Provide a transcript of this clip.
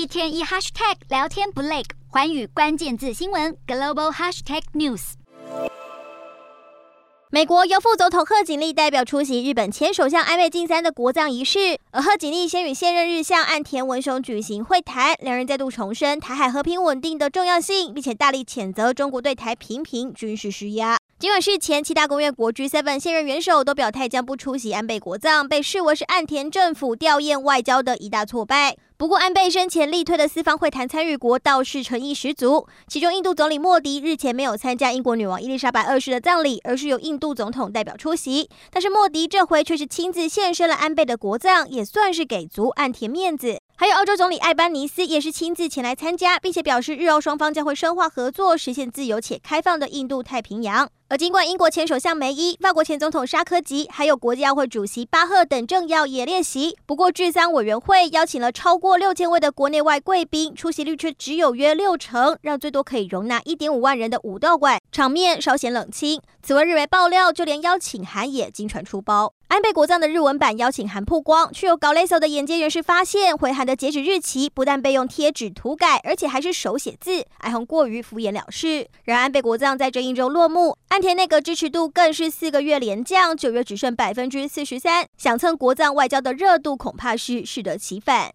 一天一 hashtag 聊天不累，环宇关键字新闻 global hashtag news。美国由副总统贺锦丽代表出席日本前首相安倍晋三的国葬仪式，而贺锦丽先与现任日相岸田文雄举行会谈，两人再度重申台海和平稳定的重要性，并且大力谴责中国对台频频军事施压。尽管事前七大公约国 G7 现任元首都表态将不出席安倍国葬，被视为是岸田政府吊唁外交的一大挫败。不过，安倍生前力推的四方会谈参与国倒是诚意十足。其中，印度总理莫迪日前没有参加英国女王伊丽莎白二世的葬礼，而是由印度总统代表出席。但是，莫迪这回却是亲自现身了安倍的国葬，也算是给足岸田面子。还有，澳洲总理艾班尼斯也是亲自前来参加，并且表示日澳双方将会深化合作，实现自由且开放的印度太平洋。而尽管英国前首相梅伊、法国前总统沙科吉，还有国际奥会主席巴赫等政要也列席，不过治丧委员会邀请了超过六千位的国内外贵宾，出席率却只有约六成，让最多可以容纳一点五万人的武道馆场面稍显冷清。此外，日媒爆料，就连邀请函也经传出包。安倍国葬的日文版邀请函曝光，却有搞勒索的眼尖人士发现，回函的截止日期不但被用贴纸涂改，而且还是手写字，哀鸿过于敷衍了事。然而，安倍国葬在这一周落幕，岸田内阁支持度更是四个月连降，九月只剩百分之四十三，想蹭国葬外交的热度，恐怕是适得其反。